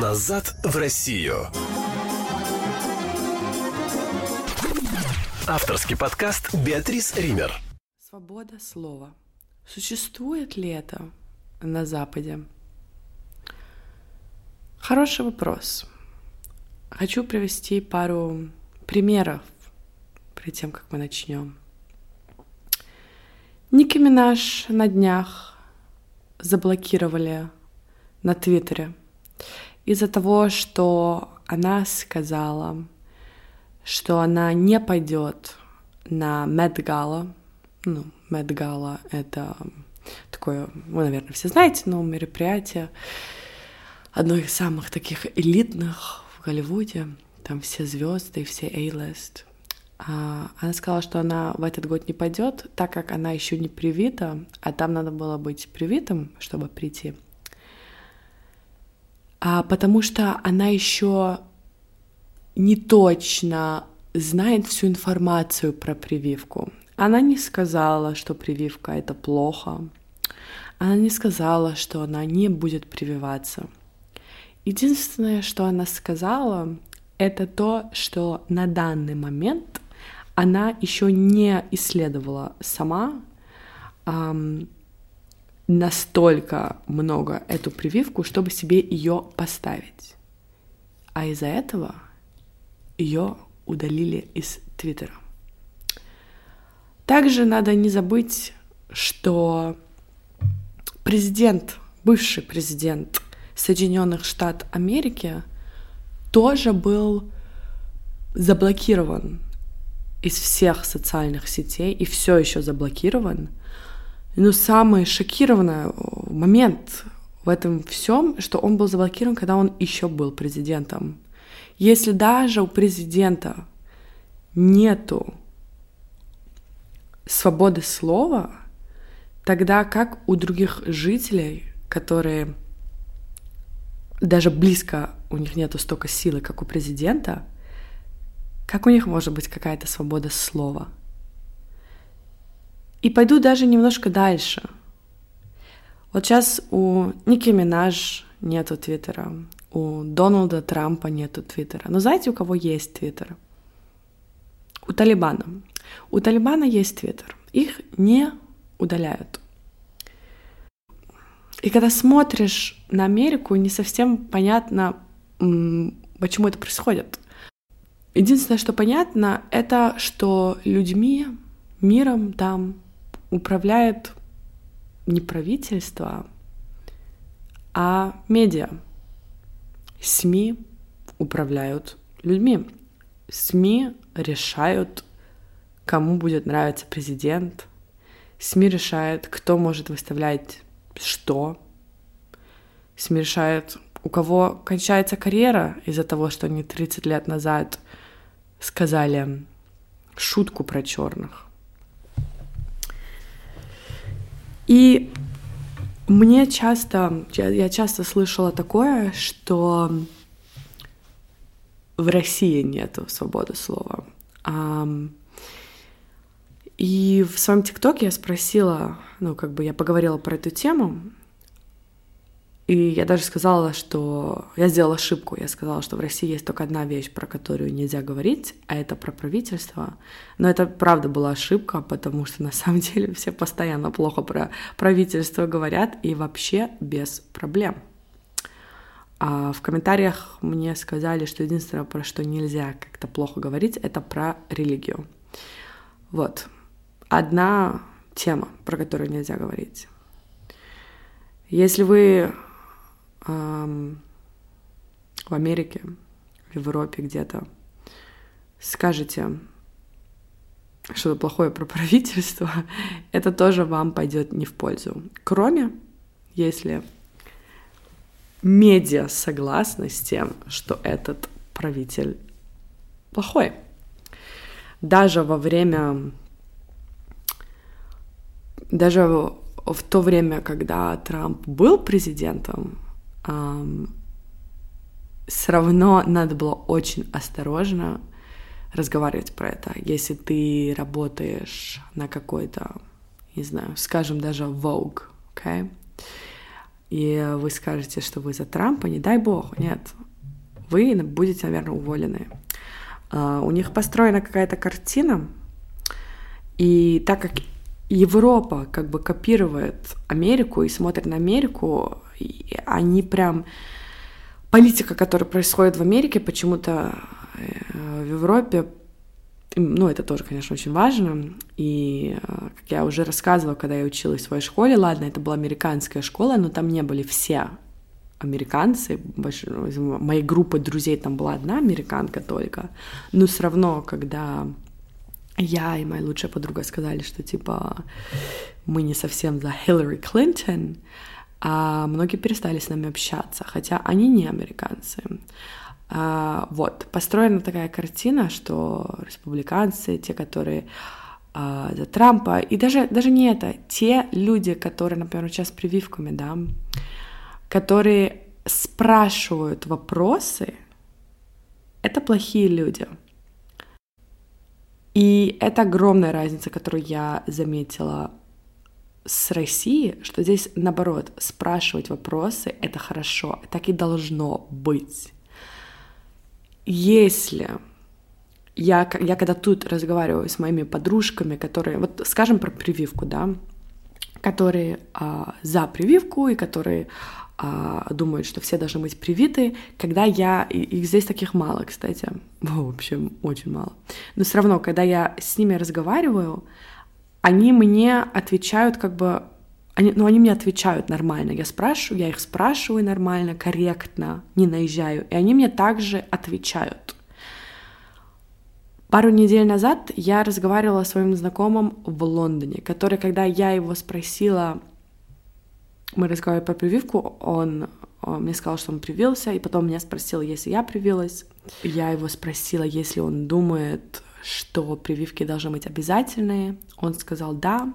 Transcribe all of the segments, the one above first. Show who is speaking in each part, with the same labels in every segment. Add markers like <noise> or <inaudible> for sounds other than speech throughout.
Speaker 1: Назад в Россию. Авторский подкаст Беатрис Ример.
Speaker 2: Свобода слова. Существует ли это на Западе? Хороший вопрос. Хочу привести пару примеров перед тем, как мы начнем. Ники Минаж на днях заблокировали на Твиттере из-за того, что она сказала, что она не пойдет на Медгала. Ну, Медгала — это такое, вы, наверное, все знаете, но мероприятие, одно из самых таких элитных в Голливуде. Там все звезды, все A-list. А, она сказала, что она в этот год не пойдет, так как она еще не привита, а там надо было быть привитым, чтобы прийти. А потому что она еще не точно знает всю информацию про прививку. Она не сказала, что прививка это плохо. Она не сказала, что она не будет прививаться. Единственное, что она сказала, это то, что на данный момент она еще не исследовала сама настолько много эту прививку, чтобы себе ее поставить. А из-за этого ее удалили из Твиттера. Также надо не забыть, что президент, бывший президент Соединенных Штатов Америки тоже был заблокирован из всех социальных сетей и все еще заблокирован. Но самый шокированный момент в этом всем, что он был заблокирован, когда он еще был президентом. Если даже у президента нету свободы слова, тогда как у других жителей, которые даже близко у них нету столько силы, как у президента, как у них может быть какая-то свобода слова? И пойду даже немножко дальше. Вот сейчас у Ники Минаж нету Твиттера, у Дональда Трампа нету Твиттера. Но знаете, у кого есть Твиттер? У Талибана. У Талибана есть Твиттер. Их не удаляют. И когда смотришь на Америку, не совсем понятно, почему это происходит. Единственное, что понятно, это что людьми, миром там управляет не правительство, а медиа. СМИ управляют людьми. СМИ решают, кому будет нравиться президент. СМИ решает, кто может выставлять что. СМИ решает, у кого кончается карьера из-за того, что они 30 лет назад сказали шутку про черных. И мне часто, я часто слышала такое, что в России нет свободы слова. И в своем ТикТоке я спросила, ну, как бы я поговорила про эту тему, и я даже сказала, что я сделала ошибку. Я сказала, что в России есть только одна вещь, про которую нельзя говорить, а это про правительство. Но это правда была ошибка, потому что на самом <laughs> деле все постоянно плохо про правительство говорят и вообще без проблем. А в комментариях мне сказали, что единственное, про что нельзя как-то плохо говорить, это про религию. Вот. Одна тема, про которую нельзя говорить. Если вы эм, в Америке в Европе где-то скажете что-то плохое про правительство, <laughs> это тоже вам пойдет не в пользу. Кроме, если медиа согласны с тем, что этот правитель плохой. Даже во время, даже в то время, когда Трамп был президентом, все равно надо было очень осторожно разговаривать про это. Если ты работаешь на какой-то, не знаю, скажем, даже Vogue, okay? и вы скажете, что вы за Трампа, не дай бог, нет, вы будете, наверное, уволены. А, у них построена какая-то картина, и так как Европа как бы копирует Америку и смотрит на Америку, они прям... Политика, которая происходит в Америке, почему-то э, в Европе ну, это тоже, конечно, очень важно. И, э, как я уже рассказывала, когда я училась в своей школе, ладно, это была американская школа, но там не были все американцы. Моей группы друзей там была одна американка только. Но все равно, когда я и моя лучшая подруга сказали, что типа мы не совсем за Хиллари Клинтон, а многие перестали с нами общаться, хотя они не американцы. А, вот, построена такая картина, что республиканцы, те, которые а, за Трампа, и даже, даже не это, те люди, которые, например, сейчас с прививками, да, которые спрашивают вопросы, это плохие люди. И это огромная разница, которую я заметила с Россией, что здесь, наоборот, спрашивать вопросы — это хорошо, так и должно быть. Если я, я когда тут разговариваю с моими подружками, которые, вот скажем про прививку, да, которые а, за прививку и которые а, думают, что все должны быть привиты, когда я, их здесь таких мало, кстати, <laughs> в общем, очень мало, но все равно, когда я с ними разговариваю, они мне отвечают как бы они, ну, они мне отвечают нормально. Я спрашиваю, я их спрашиваю нормально, корректно, не наезжаю. И они мне также отвечают. Пару недель назад я разговаривала с своим знакомым в Лондоне, который, когда я его спросила, мы разговаривали про прививку, он, он мне сказал, что он привился, и потом меня спросил, если я привилась. Я его спросила, если он думает, что прививки должны быть обязательные. Он сказал да,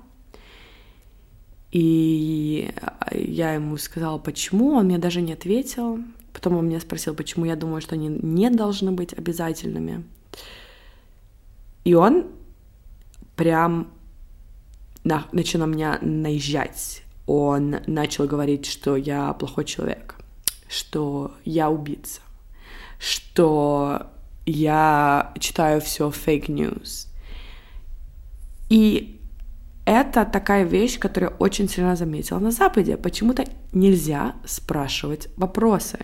Speaker 2: и я ему сказала, почему, он мне даже не ответил. Потом он меня спросил, почему я думаю, что они не должны быть обязательными. И он прям на, начал на меня наезжать. Он начал говорить, что я плохой человек, что я убийца, что я читаю все фейк news. И это такая вещь, которую я очень сильно заметила на Западе. Почему-то нельзя спрашивать вопросы.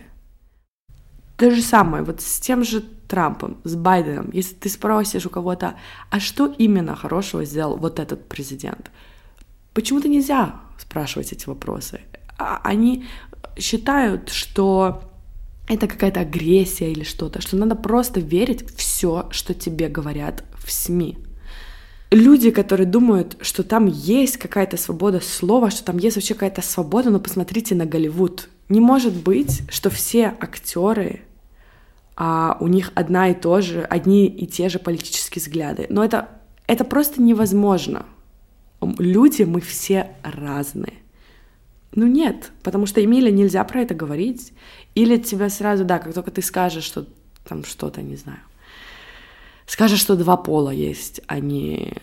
Speaker 2: То же самое вот с тем же Трампом, с Байденом. Если ты спросишь у кого-то, а что именно хорошего сделал вот этот президент, почему-то нельзя спрашивать эти вопросы. А они считают, что это какая-то агрессия или что-то, что надо просто верить все, что тебе говорят в СМИ люди, которые думают, что там есть какая-то свобода слова, что там есть вообще какая-то свобода, но посмотрите на Голливуд. Не может быть, что все актеры, а у них одна и то же, одни и те же политические взгляды. Но это, это просто невозможно. Люди, мы все разные. Ну нет, потому что Эмиля нельзя про это говорить. Или тебя сразу, да, как только ты скажешь, что там что-то, не знаю, скажешь, что два пола есть, а не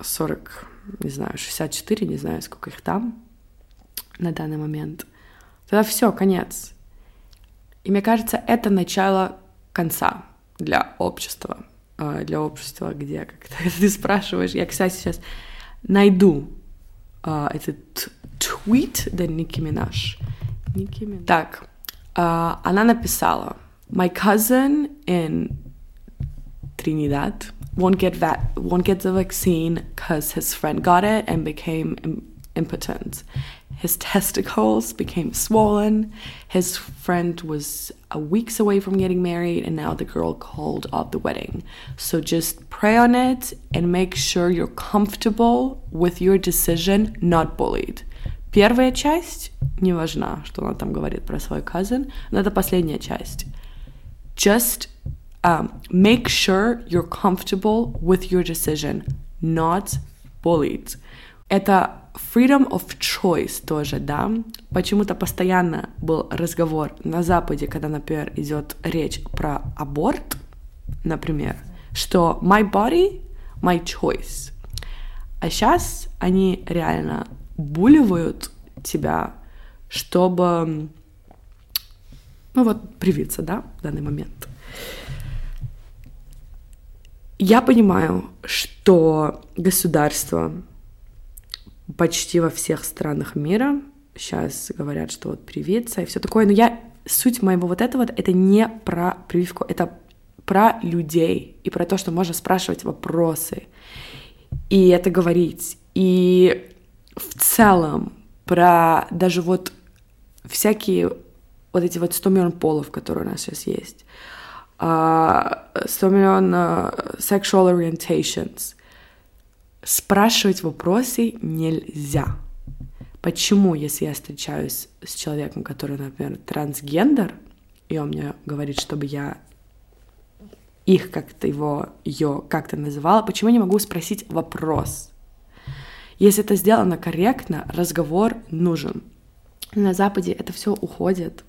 Speaker 2: 40, не знаю, 64, не знаю, сколько их там на данный момент, тогда все, конец. И мне кажется, это начало конца для общества, а, для общества, где как ты <laughs> спрашиваешь, я, кстати, сейчас найду uh, этот твит, да, Ники Минаж. Ники Минаж. Так, uh, она написала, My cousin in Trinidad won't get va- won't get the vaccine because his friend got it and became Im- impotent. His testicles became swollen. His friend was a weeks away from getting married, and now the girl called off the wedding. So just pray on it and make sure you're comfortable with your decision, not bullied. Первая часть не важна, что она там говорит про свой cousin, но это последняя часть. Just um, make sure you're comfortable with your decision, not bullied. Это freedom of choice тоже, да. Почему-то постоянно был разговор на Западе, когда, например, идет речь про аборт, например, что my body, my choice. А сейчас они реально буливают тебя чтобы, ну вот, привиться, да, в данный момент. Я понимаю, что государство почти во всех странах мира сейчас говорят, что вот привиться и все такое, но я суть моего вот этого это не про прививку, это про людей и про то, что можно спрашивать вопросы и это говорить. И целом про даже вот всякие вот эти вот 100 миллионов полов, которые у нас сейчас есть, 100 а, миллионов sexual orientations. Спрашивать вопросы нельзя. Почему, если я встречаюсь с человеком, который, например, трансгендер, и он мне говорит, чтобы я их как-то его, ее как-то называла, почему я не могу спросить вопрос? Если это сделано корректно, разговор нужен. На Западе это все уходит.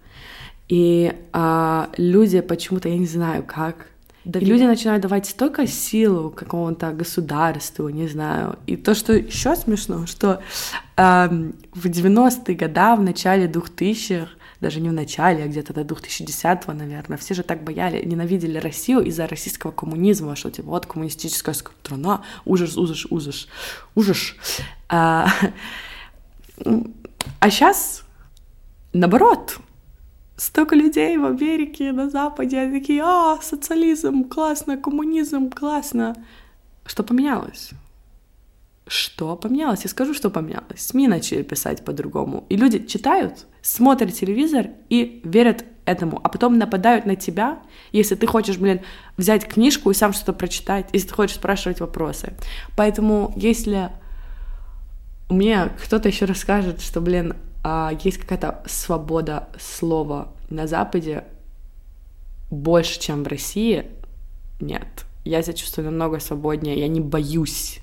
Speaker 2: И а, люди почему-то, я не знаю как, да и люди начинают давать столько силу какому-то государству, не знаю. И то, что еще смешно, что э, в 90-е годы, в начале 2000-х, даже не в начале, а где-то до 2010-го, наверное, все же так бояли, ненавидели Россию из-за российского коммунизма, что типа вот коммунистическая страна, ужас, ужас, ужас, ужас. А, а сейчас наоборот, столько людей в Америке, на Западе, они такие, а, социализм, классно, коммунизм, классно. Что поменялось? Что поменялось? Я скажу, что поменялось. СМИ начали писать по-другому. И люди читают, смотрят телевизор и верят этому, а потом нападают на тебя, если ты хочешь, блин, взять книжку и сам что-то прочитать, если ты хочешь спрашивать вопросы. Поэтому если мне кто-то еще расскажет, что, блин, а, есть какая-то свобода слова на Западе больше, чем в России, нет. Я себя чувствую намного свободнее, я не боюсь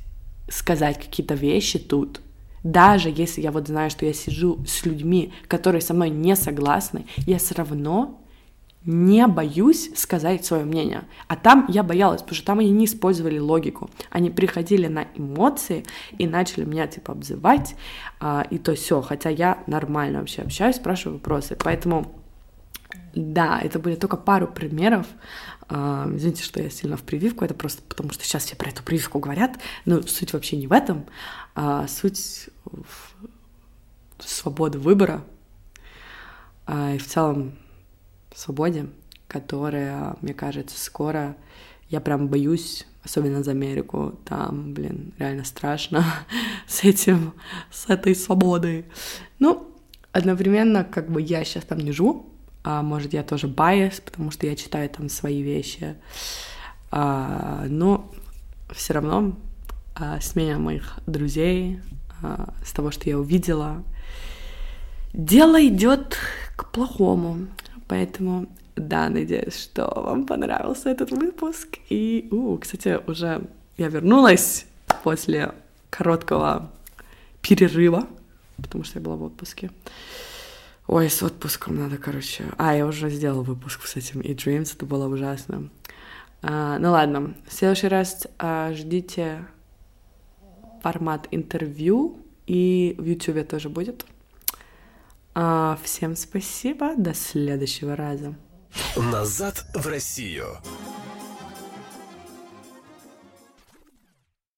Speaker 2: сказать какие-то вещи тут. Даже если я вот знаю, что я сижу с людьми, которые со мной не согласны, я все равно не боюсь сказать свое мнение. А там я боялась, потому что там они не использовали логику. Они приходили на эмоции и начали меня типа обзывать, а, и то все. Хотя я нормально вообще общаюсь, спрашиваю вопросы. Поэтому да, это были только пару примеров. Uh, извините, что я сильно в прививку, это просто потому, что сейчас все про эту прививку говорят, но суть вообще не в этом, а суть в свободе выбора. Uh, и в целом свободе, которая, мне кажется, скоро я прям боюсь, особенно за Америку, там, блин, реально страшно <laughs> с этим, с этой свободой. Ну, одновременно, как бы я сейчас там не живу, а может, я тоже байс, потому что я читаю там свои вещи, а, но все равно а, с моих друзей, а, с того, что я увидела, дело идет к плохому. Поэтому, да, надеюсь, что вам понравился этот выпуск. И, у, кстати, уже я вернулась после короткого перерыва, потому что я была в отпуске. Ой, с отпуском надо, короче. А, я уже сделала выпуск с этим и Dreams, это было ужасно. А, ну ладно, в следующий раз а, ждите формат интервью, и в YouTube тоже будет. А, всем спасибо, до следующего раза.
Speaker 1: Назад в Россию.